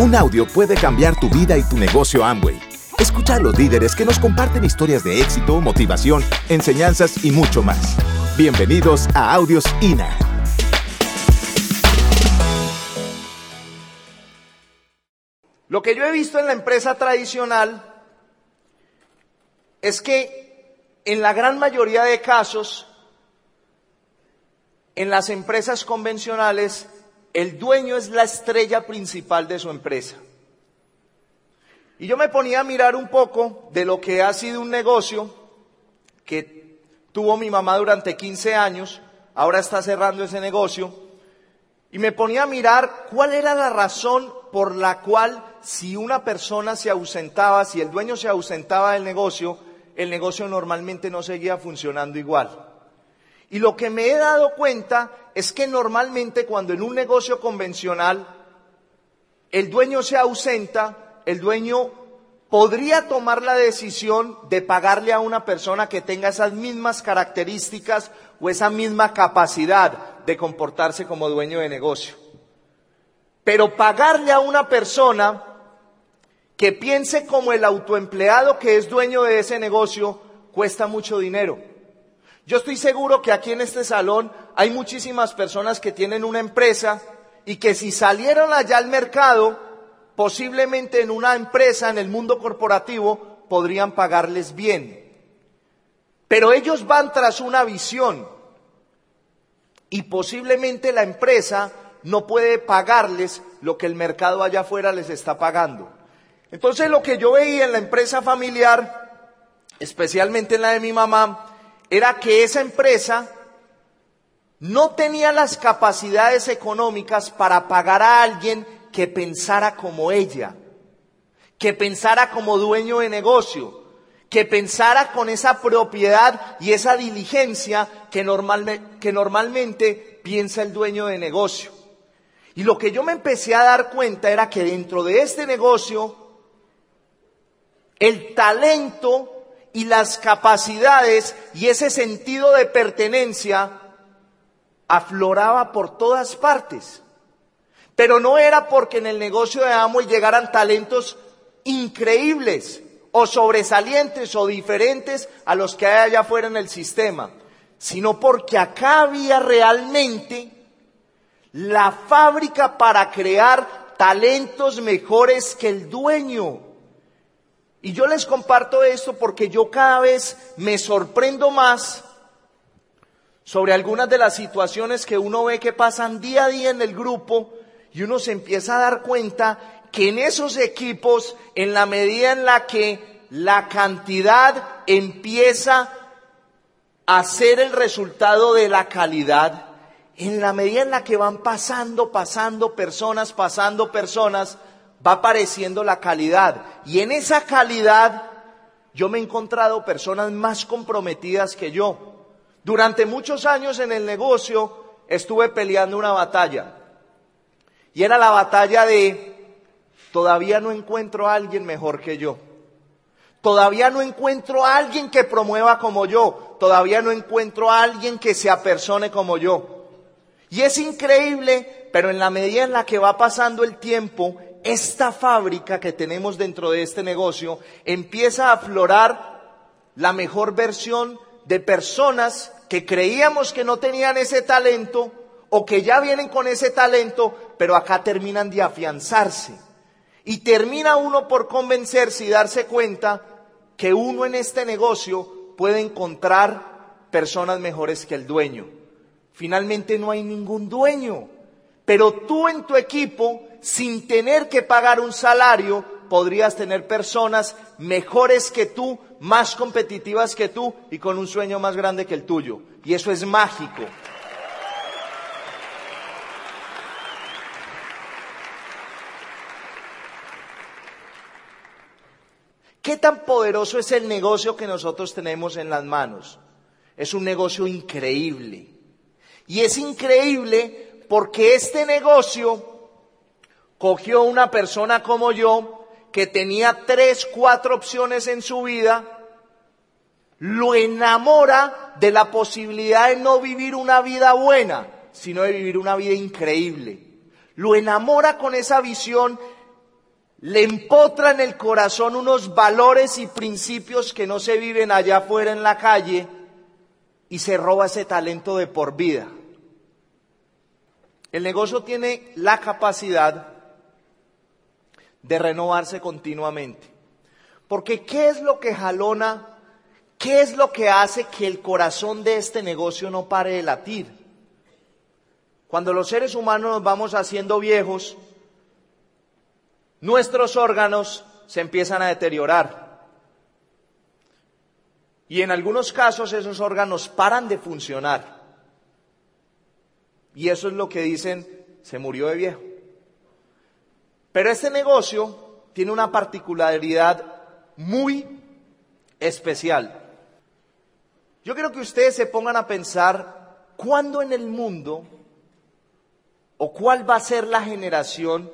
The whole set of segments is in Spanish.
Un audio puede cambiar tu vida y tu negocio Amway. Escucha a los líderes que nos comparten historias de éxito, motivación, enseñanzas y mucho más. Bienvenidos a Audios INA. Lo que yo he visto en la empresa tradicional es que en la gran mayoría de casos, en las empresas convencionales, el dueño es la estrella principal de su empresa. Y yo me ponía a mirar un poco de lo que ha sido un negocio que tuvo mi mamá durante 15 años, ahora está cerrando ese negocio, y me ponía a mirar cuál era la razón por la cual si una persona se ausentaba, si el dueño se ausentaba del negocio, el negocio normalmente no seguía funcionando igual. Y lo que me he dado cuenta es que normalmente cuando en un negocio convencional el dueño se ausenta, el dueño podría tomar la decisión de pagarle a una persona que tenga esas mismas características o esa misma capacidad de comportarse como dueño de negocio. Pero pagarle a una persona que piense como el autoempleado que es dueño de ese negocio cuesta mucho dinero. Yo estoy seguro que aquí en este salón hay muchísimas personas que tienen una empresa y que si salieron allá al mercado, posiblemente en una empresa, en el mundo corporativo, podrían pagarles bien. Pero ellos van tras una visión y posiblemente la empresa no puede pagarles lo que el mercado allá afuera les está pagando. Entonces lo que yo veía en la empresa familiar, especialmente en la de mi mamá, era que esa empresa no tenía las capacidades económicas para pagar a alguien que pensara como ella, que pensara como dueño de negocio, que pensara con esa propiedad y esa diligencia que, que normalmente piensa el dueño de negocio. Y lo que yo me empecé a dar cuenta era que dentro de este negocio, el talento y las capacidades y ese sentido de pertenencia afloraba por todas partes. Pero no era porque en el negocio de Amway llegaran talentos increíbles o sobresalientes o diferentes a los que hay allá afuera en el sistema, sino porque acá había realmente la fábrica para crear talentos mejores que el dueño. Y yo les comparto esto porque yo cada vez me sorprendo más sobre algunas de las situaciones que uno ve que pasan día a día en el grupo y uno se empieza a dar cuenta que en esos equipos, en la medida en la que la cantidad empieza a ser el resultado de la calidad, en la medida en la que van pasando, pasando personas, pasando personas, va apareciendo la calidad. Y en esa calidad yo me he encontrado personas más comprometidas que yo. Durante muchos años en el negocio estuve peleando una batalla. Y era la batalla de, todavía no encuentro a alguien mejor que yo. Todavía no encuentro a alguien que promueva como yo. Todavía no encuentro a alguien que se apersone como yo. Y es increíble, pero en la medida en la que va pasando el tiempo, esta fábrica que tenemos dentro de este negocio empieza a aflorar la mejor versión de personas que creíamos que no tenían ese talento o que ya vienen con ese talento, pero acá terminan de afianzarse. Y termina uno por convencerse y darse cuenta que uno en este negocio puede encontrar personas mejores que el dueño. Finalmente no hay ningún dueño, pero tú en tu equipo sin tener que pagar un salario, podrías tener personas mejores que tú, más competitivas que tú y con un sueño más grande que el tuyo. Y eso es mágico. ¿Qué tan poderoso es el negocio que nosotros tenemos en las manos? Es un negocio increíble. Y es increíble porque este negocio cogió una persona como yo que tenía tres, cuatro opciones en su vida, lo enamora de la posibilidad de no vivir una vida buena, sino de vivir una vida increíble. Lo enamora con esa visión le empotra en el corazón unos valores y principios que no se viven allá afuera en la calle y se roba ese talento de por vida. El negocio tiene la capacidad de renovarse continuamente. Porque ¿qué es lo que jalona? ¿Qué es lo que hace que el corazón de este negocio no pare de latir? Cuando los seres humanos nos vamos haciendo viejos, nuestros órganos se empiezan a deteriorar. Y en algunos casos esos órganos paran de funcionar. Y eso es lo que dicen, se murió de viejo. Pero este negocio tiene una particularidad muy especial. Yo quiero que ustedes se pongan a pensar cuándo en el mundo o cuál va a ser la generación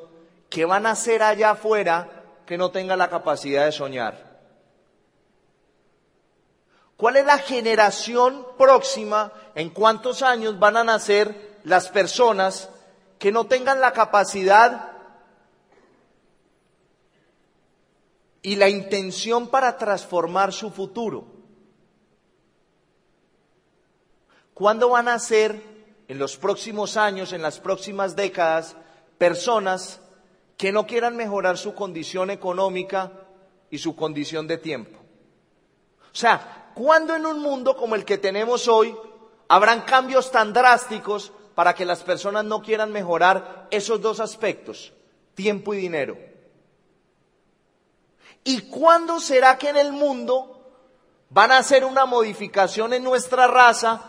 que van a ser allá afuera que no tenga la capacidad de soñar. ¿Cuál es la generación próxima? ¿En cuántos años van a nacer las personas que no tengan la capacidad y la intención para transformar su futuro? ¿Cuándo van a ser en los próximos años, en las próximas décadas, personas que no quieran mejorar su condición económica y su condición de tiempo? O sea, ¿cuándo en un mundo como el que tenemos hoy habrán cambios tan drásticos para que las personas no quieran mejorar esos dos aspectos, tiempo y dinero? ¿Y cuándo será que en el mundo van a hacer una modificación en nuestra raza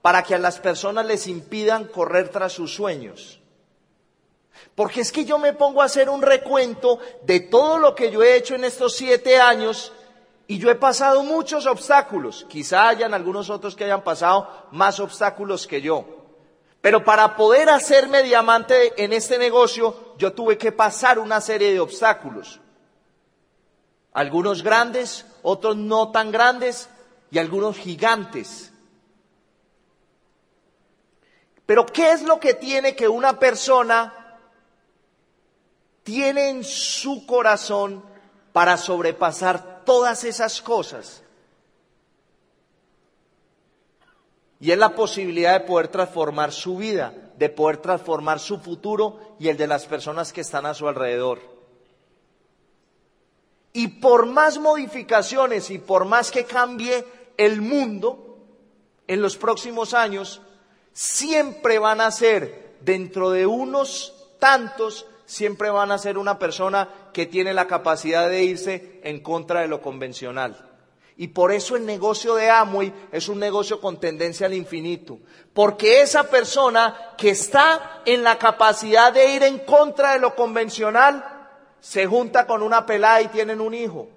para que a las personas les impidan correr tras sus sueños? Porque es que yo me pongo a hacer un recuento de todo lo que yo he hecho en estos siete años y yo he pasado muchos obstáculos. Quizá hayan algunos otros que hayan pasado más obstáculos que yo. Pero para poder hacerme diamante en este negocio, yo tuve que pasar una serie de obstáculos. Algunos grandes, otros no tan grandes y algunos gigantes. Pero ¿qué es lo que tiene que una persona tiene en su corazón para sobrepasar todas esas cosas? Y es la posibilidad de poder transformar su vida, de poder transformar su futuro y el de las personas que están a su alrededor. Y por más modificaciones y por más que cambie el mundo en los próximos años, siempre van a ser, dentro de unos tantos, siempre van a ser una persona que tiene la capacidad de irse en contra de lo convencional. Y por eso el negocio de Amway es un negocio con tendencia al infinito. Porque esa persona que está en la capacidad de ir en contra de lo convencional, se junta con una pelada y tienen un hijo.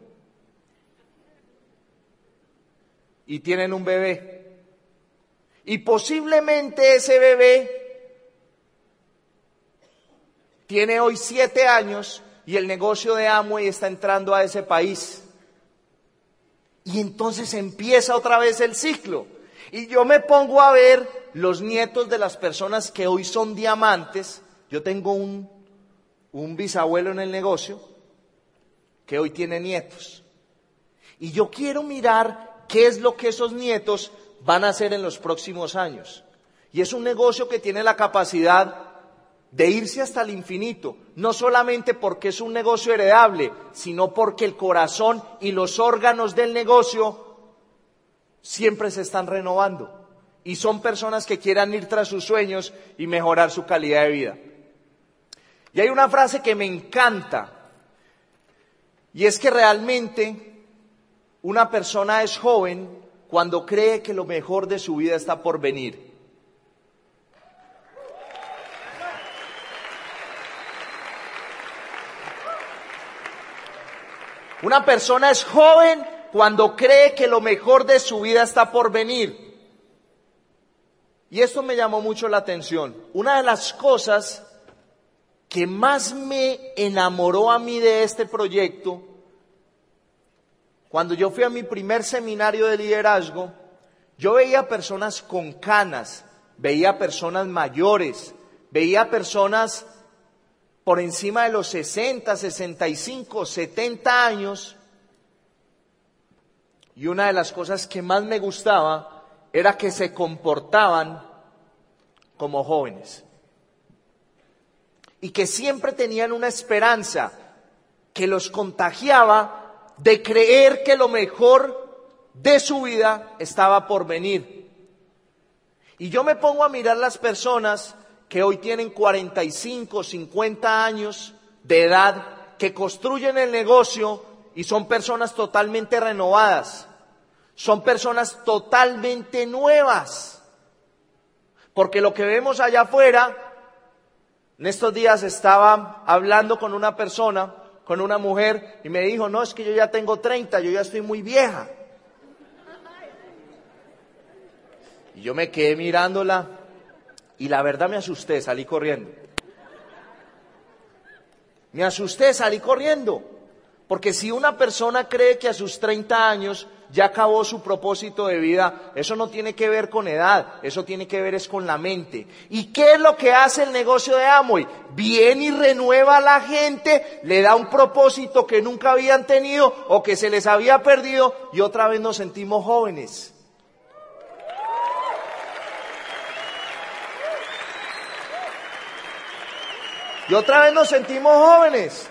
Y tienen un bebé. Y posiblemente ese bebé tiene hoy siete años y el negocio de Amway está entrando a ese país. Y entonces empieza otra vez el ciclo. Y yo me pongo a ver los nietos de las personas que hoy son diamantes. Yo tengo un un bisabuelo en el negocio que hoy tiene nietos. Y yo quiero mirar qué es lo que esos nietos van a hacer en los próximos años. Y es un negocio que tiene la capacidad de irse hasta el infinito, no solamente porque es un negocio heredable, sino porque el corazón y los órganos del negocio siempre se están renovando. Y son personas que quieran ir tras sus sueños y mejorar su calidad de vida. Y hay una frase que me encanta, y es que realmente una persona es joven cuando cree que lo mejor de su vida está por venir. Una persona es joven cuando cree que lo mejor de su vida está por venir. Y esto me llamó mucho la atención. Una de las cosas que más me enamoró a mí de este proyecto, cuando yo fui a mi primer seminario de liderazgo, yo veía personas con canas, veía personas mayores, veía personas por encima de los 60, 65, 70 años. Y una de las cosas que más me gustaba era que se comportaban como jóvenes. Y que siempre tenían una esperanza que los contagiaba de creer que lo mejor de su vida estaba por venir. Y yo me pongo a mirar las personas que hoy tienen 45, 50 años de edad, que construyen el negocio y son personas totalmente renovadas, son personas totalmente nuevas. Porque lo que vemos allá afuera, en estos días estaba hablando con una persona, con una mujer, y me dijo, no, es que yo ya tengo 30, yo ya estoy muy vieja. Y yo me quedé mirándola y la verdad me asusté, salí corriendo. Me asusté, salí corriendo. Porque si una persona cree que a sus 30 años ya acabó su propósito de vida, eso no tiene que ver con edad, eso tiene que ver es con la mente. ¿Y qué es lo que hace el negocio de Amway? Viene y renueva a la gente, le da un propósito que nunca habían tenido o que se les había perdido y otra vez nos sentimos jóvenes. Y otra vez nos sentimos jóvenes.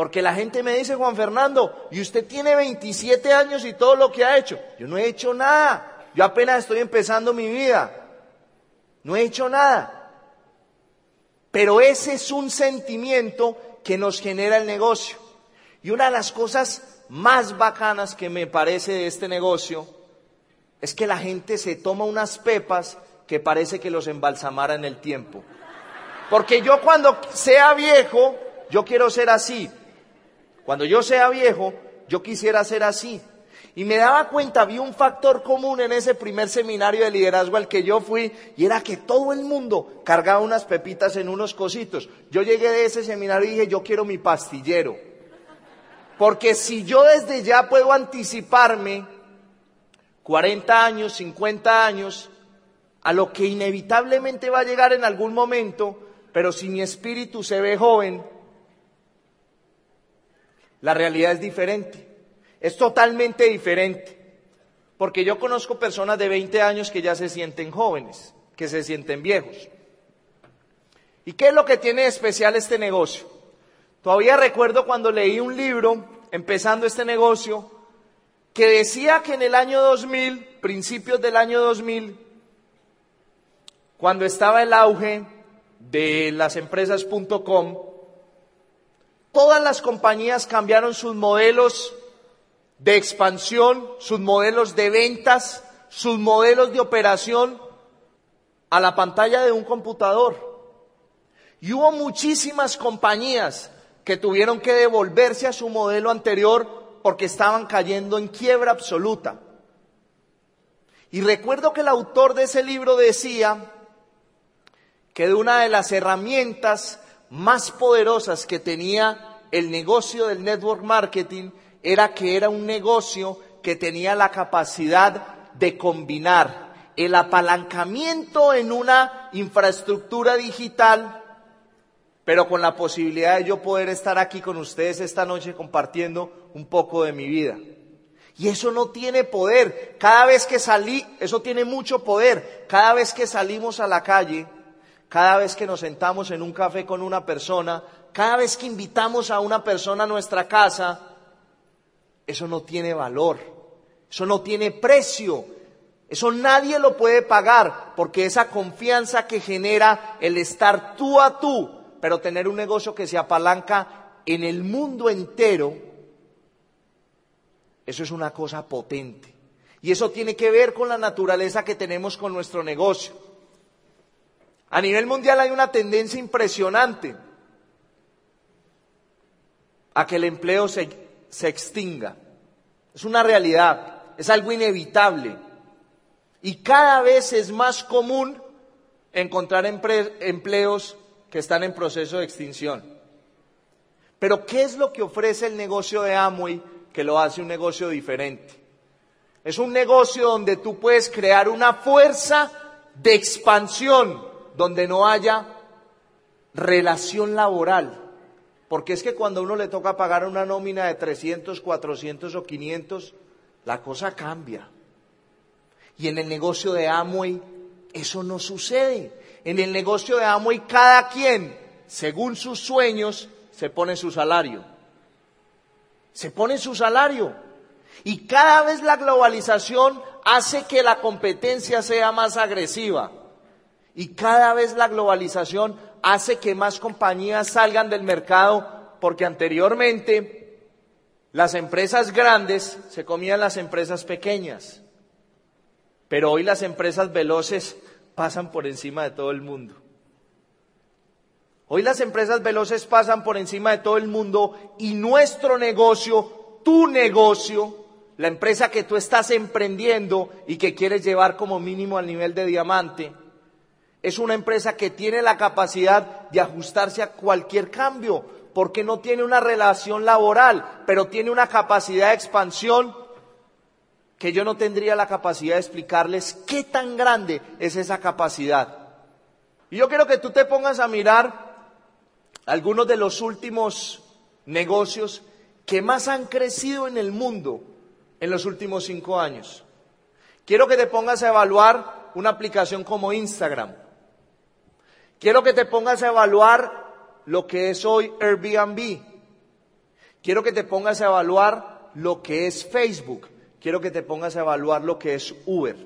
Porque la gente me dice, Juan Fernando, y usted tiene 27 años y todo lo que ha hecho. Yo no he hecho nada. Yo apenas estoy empezando mi vida. No he hecho nada. Pero ese es un sentimiento que nos genera el negocio. Y una de las cosas más bacanas que me parece de este negocio es que la gente se toma unas pepas que parece que los embalsamara en el tiempo. Porque yo cuando sea viejo, yo quiero ser así. Cuando yo sea viejo, yo quisiera ser así. Y me daba cuenta, vi un factor común en ese primer seminario de liderazgo al que yo fui, y era que todo el mundo cargaba unas pepitas en unos cositos. Yo llegué de ese seminario y dije, yo quiero mi pastillero. Porque si yo desde ya puedo anticiparme 40 años, 50 años, a lo que inevitablemente va a llegar en algún momento, pero si mi espíritu se ve joven, la realidad es diferente. Es totalmente diferente. Porque yo conozco personas de 20 años que ya se sienten jóvenes, que se sienten viejos. ¿Y qué es lo que tiene especial este negocio? Todavía recuerdo cuando leí un libro, empezando este negocio, que decía que en el año 2000, principios del año 2000, cuando estaba el auge de las empresas.com, todas las compañías cambiaron sus modelos de expansión, sus modelos de ventas, sus modelos de operación a la pantalla de un computador. Y hubo muchísimas compañías que tuvieron que devolverse a su modelo anterior porque estaban cayendo en quiebra absoluta. Y recuerdo que el autor de ese libro decía que de una de las herramientas más poderosas que tenía el negocio del network marketing era que era un negocio que tenía la capacidad de combinar el apalancamiento en una infraestructura digital, pero con la posibilidad de yo poder estar aquí con ustedes esta noche compartiendo un poco de mi vida. Y eso no tiene poder. Cada vez que salí, eso tiene mucho poder. Cada vez que salimos a la calle, cada vez que nos sentamos en un café con una persona, cada vez que invitamos a una persona a nuestra casa, eso no tiene valor, eso no tiene precio, eso nadie lo puede pagar, porque esa confianza que genera el estar tú a tú, pero tener un negocio que se apalanca en el mundo entero, eso es una cosa potente. Y eso tiene que ver con la naturaleza que tenemos con nuestro negocio. A nivel mundial hay una tendencia impresionante a que el empleo se, extinga. Es una realidad, es algo inevitable. Y cada vez es más común encontrar empleos que están en proceso de extinción. Pero ¿qué es lo que ofrece el negocio de Amway que lo hace un negocio diferente? Es un negocio donde tú puedes crear una fuerza de expansión donde no haya relación laboral. Porque es que cuando uno le toca pagar una nómina de 300, 400 o 500, la cosa cambia. Y en el negocio de Amway eso no sucede. En el negocio de Amway cada quien, según sus sueños, se pone su salario. Se pone su salario. Y cada vez la globalización hace que la competencia sea más agresiva. Y cada vez la globalización hace que más compañías salgan del mercado porque anteriormente las empresas grandes se comían las empresas pequeñas. Pero hoy las empresas veloces pasan por encima de todo el mundo. Hoy las empresas veloces pasan por encima de todo el mundo y nuestro negocio, tu negocio, la empresa que tú estás emprendiendo y que quieres llevar como mínimo al nivel de diamante, es una empresa que tiene la capacidad de ajustarse a cualquier cambio, porque no tiene una relación laboral, pero tiene una capacidad de expansión que yo no tendría la capacidad de explicarles qué tan grande es esa capacidad. Y yo quiero que tú te pongas a mirar algunos de los últimos negocios que más han crecido en el mundo en los últimos cinco años. Quiero que te pongas a evaluar una aplicación como Instagram. Quiero que te pongas a evaluar lo que es hoy Airbnb. Quiero que te pongas a evaluar lo que es Facebook. Quiero que te pongas a evaluar lo que es Uber.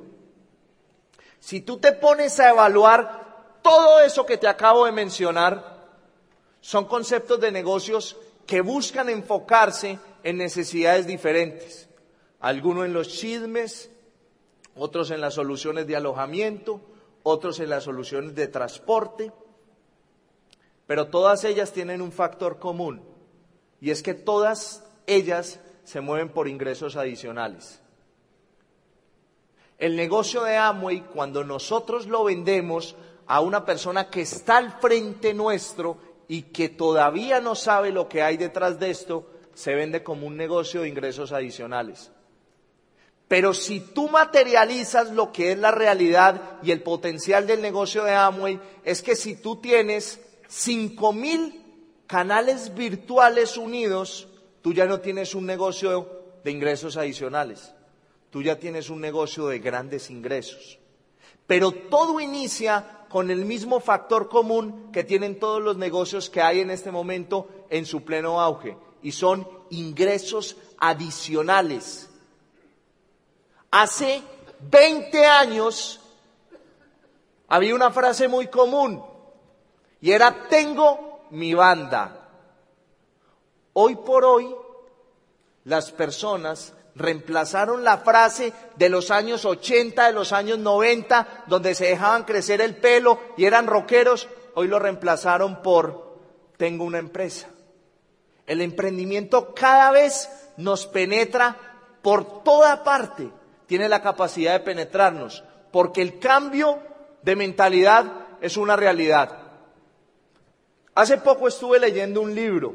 Si tú te pones a evaluar todo eso que te acabo de mencionar, son conceptos de negocios que buscan enfocarse en necesidades diferentes. Algunos en los chismes, otros en las soluciones de alojamiento, otros en las soluciones de transporte, pero todas ellas tienen un factor común y es que todas ellas se mueven por ingresos adicionales. El negocio de Amway, cuando nosotros lo vendemos a una persona que está al frente nuestro y que todavía no sabe lo que hay detrás de esto, se vende como un negocio de ingresos adicionales. Pero si tú materializas lo que es la realidad y el potencial del negocio de Amway, es que si tú tienes cinco mil canales virtuales unidos, tú ya no tienes un negocio de ingresos adicionales, tú ya tienes un negocio de grandes ingresos. Pero todo inicia con el mismo factor común que tienen todos los negocios que hay en este momento en su pleno auge, y son ingresos adicionales Hace 20 años había una frase muy común y era tengo mi banda. Hoy por hoy las personas reemplazaron la frase de los años 80, de los años 90, donde se dejaban crecer el pelo y eran rockeros, hoy lo reemplazaron por tengo una empresa. El emprendimiento cada vez nos penetra por toda parte tiene la capacidad de penetrarnos, porque el cambio de mentalidad es una realidad. Hace poco estuve leyendo un libro,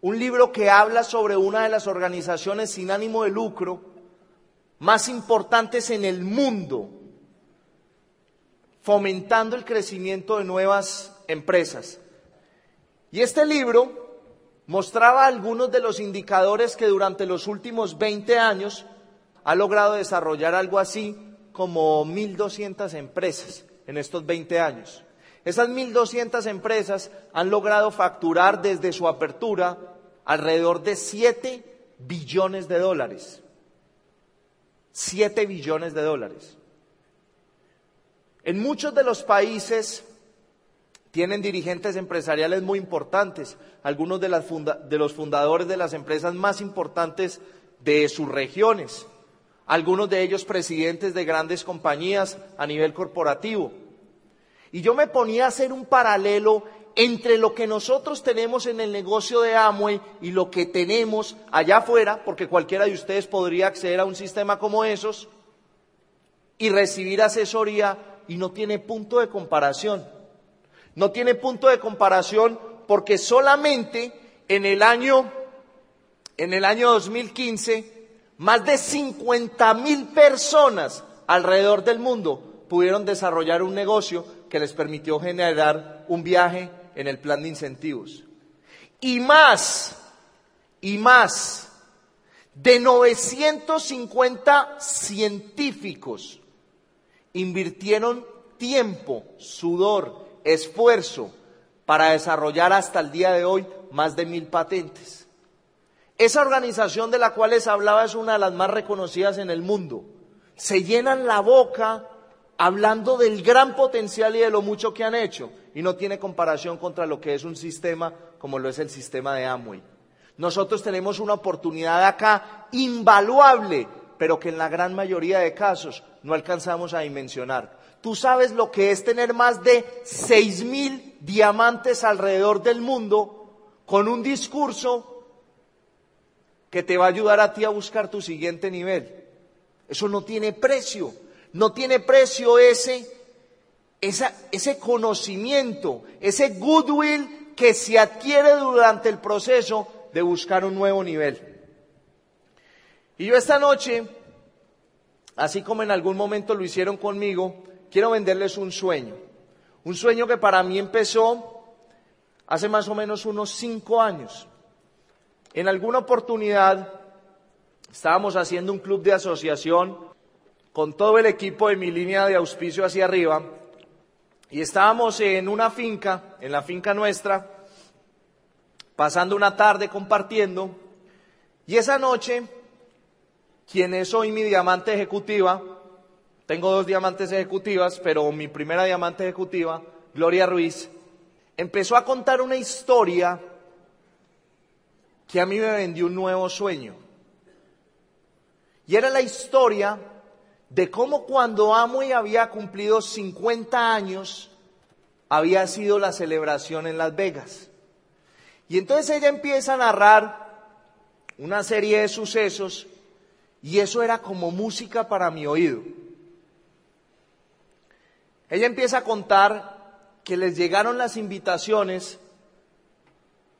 un libro que habla sobre una de las organizaciones sin ánimo de lucro más importantes en el mundo, fomentando el crecimiento de nuevas empresas. Y este libro mostraba algunos de los indicadores que durante los últimos 20 años ha logrado desarrollar algo así como 1.200 empresas en estos 20 años. Esas 1.200 empresas han logrado facturar desde su apertura alrededor de 7 billones de dólares. 7 billones de dólares. En muchos de los países tienen dirigentes empresariales muy importantes, algunos de, de los fundadores de las empresas más importantes de sus regiones algunos de ellos presidentes de grandes compañías a nivel corporativo. Y yo me ponía a hacer un paralelo entre lo que nosotros tenemos en el negocio de Amway y lo que tenemos allá afuera, porque cualquiera de ustedes podría acceder a un sistema como esos y recibir asesoría y no tiene punto de comparación. No tiene punto de comparación porque solamente en el año en el año 2015 más de 50 mil personas alrededor del mundo pudieron desarrollar un negocio que les permitió generar un viaje en el plan de incentivos. Y más, y más, de 950 científicos invirtieron tiempo, sudor, esfuerzo para desarrollar hasta el día de hoy más de mil patentes. Esa organización de la cual les hablaba es una de las más reconocidas en el mundo. Se llenan la boca hablando del gran potencial y de lo mucho que han hecho y no tiene comparación contra lo que es un sistema como lo es el sistema de Amway. Nosotros tenemos una oportunidad acá invaluable, pero que en la gran mayoría de casos no alcanzamos a dimensionar. Tú sabes lo que es tener más de seis mil diamantes alrededor del mundo con un discurso que te va a ayudar a ti a buscar tu siguiente nivel. Eso no tiene precio. No tiene precio ese, ese conocimiento, ese goodwill que se adquiere durante el proceso de buscar un nuevo nivel. Y yo esta noche, así como en algún momento lo hicieron conmigo, quiero venderles un sueño. Un sueño que para mí empezó hace más o menos unos cinco años. En alguna oportunidad estábamos haciendo un club de asociación con todo el equipo de mi línea de auspicio hacia arriba y estábamos en una finca, en la finca nuestra, pasando una tarde compartiendo y esa noche, quien es hoy mi diamante ejecutiva, tengo dos diamantes ejecutivas, pero mi primera diamante ejecutiva, Gloria Ruiz, empezó a contar una historia que a mí me vendió un nuevo sueño. Y era la historia de cómo cuando Amway había cumplido 50 años, había sido la celebración en Las Vegas. Y entonces ella empieza a narrar una serie de sucesos y eso era como música para mi oído. Ella empieza a contar que les llegaron las invitaciones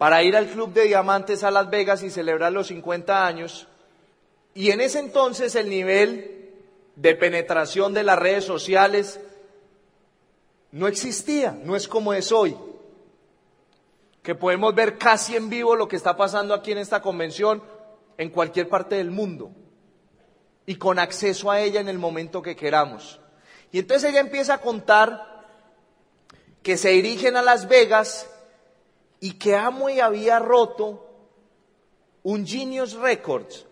para ir al Club de Diamantes a Las Vegas y celebrar los 50 años. Y en ese entonces el nivel de penetración de las redes sociales no existía, no es como es hoy, que podemos ver casi en vivo lo que está pasando aquí en esta convención en cualquier parte del mundo y con acceso a ella en el momento que queramos. Y entonces ella empieza a contar que se dirigen a Las Vegas y que Amway había roto un Genius Records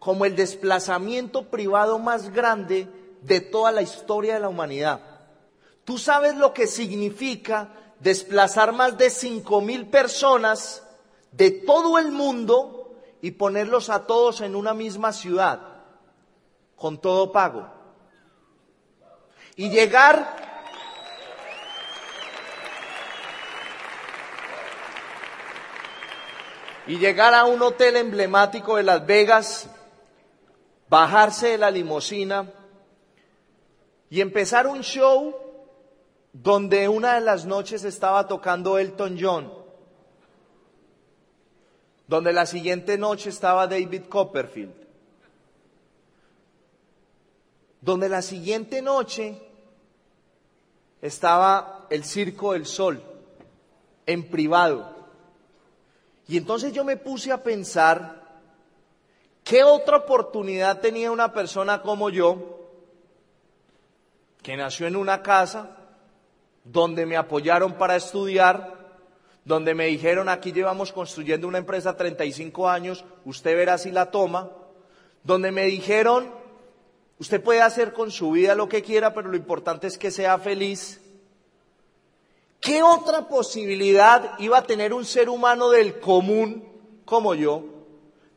como el desplazamiento privado más grande de toda la historia de la humanidad. Tú sabes lo que significa desplazar más de cinco mil personas de todo el mundo y ponerlos a todos en una misma ciudad, con todo pago y llegar y llegar a un hotel emblemático de Las Vegas, bajarse de la limusina y empezar un show donde una de las noches estaba tocando Elton John, donde la siguiente noche estaba David Copperfield, donde la siguiente noche estaba el Circo del Sol, en privado. Y entonces yo me puse a pensar, ¿qué otra oportunidad tenía una persona como yo, que nació en una casa, donde me apoyaron para estudiar, donde me dijeron, aquí llevamos construyendo una empresa 35 años, usted verá si la toma, donde me dijeron, Usted puede hacer con su vida lo que quiera, pero lo importante es que sea feliz. ¿Qué otra posibilidad iba a tener un ser humano del común como yo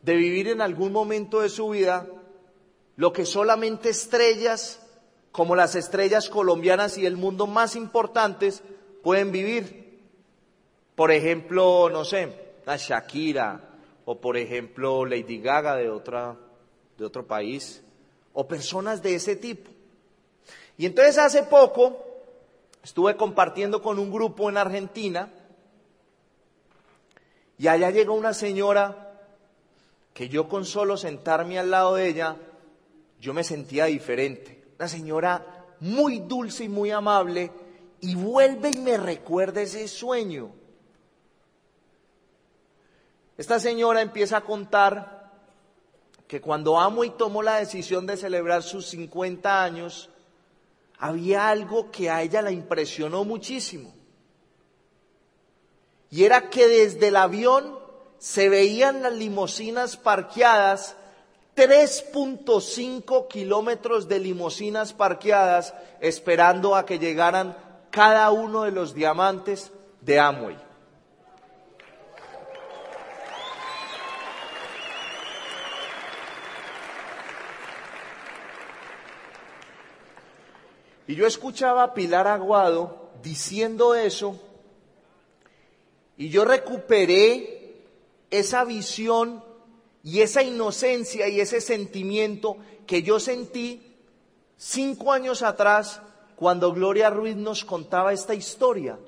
de vivir en algún momento de su vida lo que solamente estrellas como las estrellas colombianas y el mundo más importantes pueden vivir? Por ejemplo, no sé, la Shakira o por ejemplo Lady Gaga de, otra, de otro país o personas de ese tipo. Y entonces hace poco estuve compartiendo con un grupo en Argentina y allá llegó una señora que yo con solo sentarme al lado de ella, yo me sentía diferente. Una señora muy dulce y muy amable y vuelve y me recuerda ese sueño. Esta señora empieza a contar que cuando Amway tomó la decisión de celebrar sus 50 años, había algo que a ella la impresionó muchísimo. Y era que desde el avión se veían las limusinas parqueadas, 3.5 kilómetros de limusinas parqueadas, esperando a que llegaran cada uno de los diamantes de Amway. Y yo escuchaba a Pilar Aguado diciendo eso y yo recuperé esa visión y esa inocencia y ese sentimiento que yo sentí cinco años atrás cuando Gloria Ruiz nos contaba esta historia.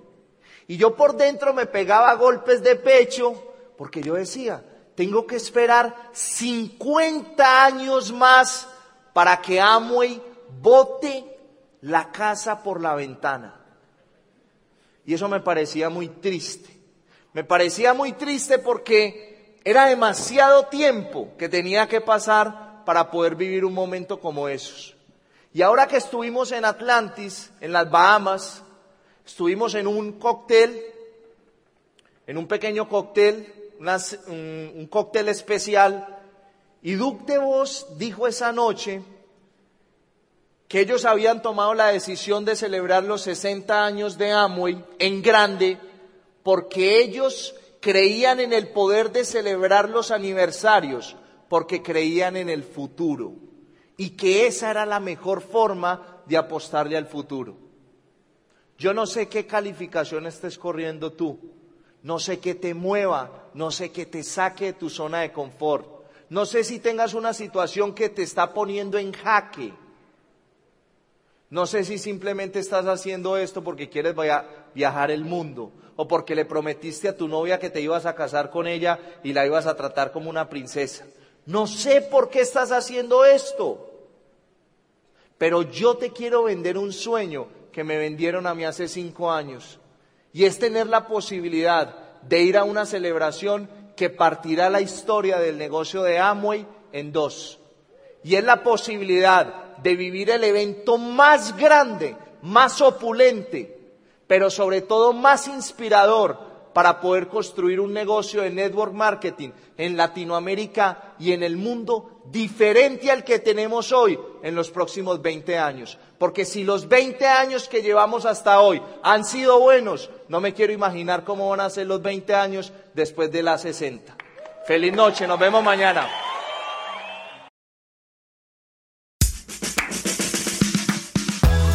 Y yo por dentro me pegaba golpes de pecho porque yo decía, tengo que esperar 50 años más para que Amway bote la casa por la ventana. Y eso me parecía muy triste. Me parecía muy triste porque era demasiado tiempo que tenía que pasar para poder vivir un momento como esos. Y ahora que estuvimos en Atlantis, en las Bahamas, estuvimos en un cóctel, en un pequeño cóctel, un, cóctel especial, y Duke de Vos dijo esa noche que ellos habían tomado la decisión de celebrar los 60 años de Amway en grande, porque ellos creían en el poder de celebrar los aniversarios, porque creían en el futuro y que esa era la mejor forma de apostarle al futuro. Yo no sé qué calificación estés corriendo tú, no sé qué te mueva, no sé qué te saque de tu zona de confort, no sé si tengas una situación que te está poniendo en jaque. No sé si simplemente estás haciendo esto porque quieres viajar el mundo o porque le prometiste a tu novia que te ibas a casar con ella y la ibas a tratar como una princesa. No sé por qué estás haciendo esto. Pero yo te quiero vender un sueño que me vendieron a mí hace cinco años. Y es tener la posibilidad de ir a una celebración que partirá la historia del negocio de Amway en dos. Y es la posibilidad de vivir el evento más grande, más opulente, pero sobre todo más inspirador para poder construir un negocio de network marketing en Latinoamérica y en el mundo diferente al que tenemos hoy en los próximos 20 años. Porque si los 20 años que llevamos hasta hoy han sido buenos, no me quiero imaginar cómo van a ser los 20 años después de las 60. Feliz noche, nos vemos mañana.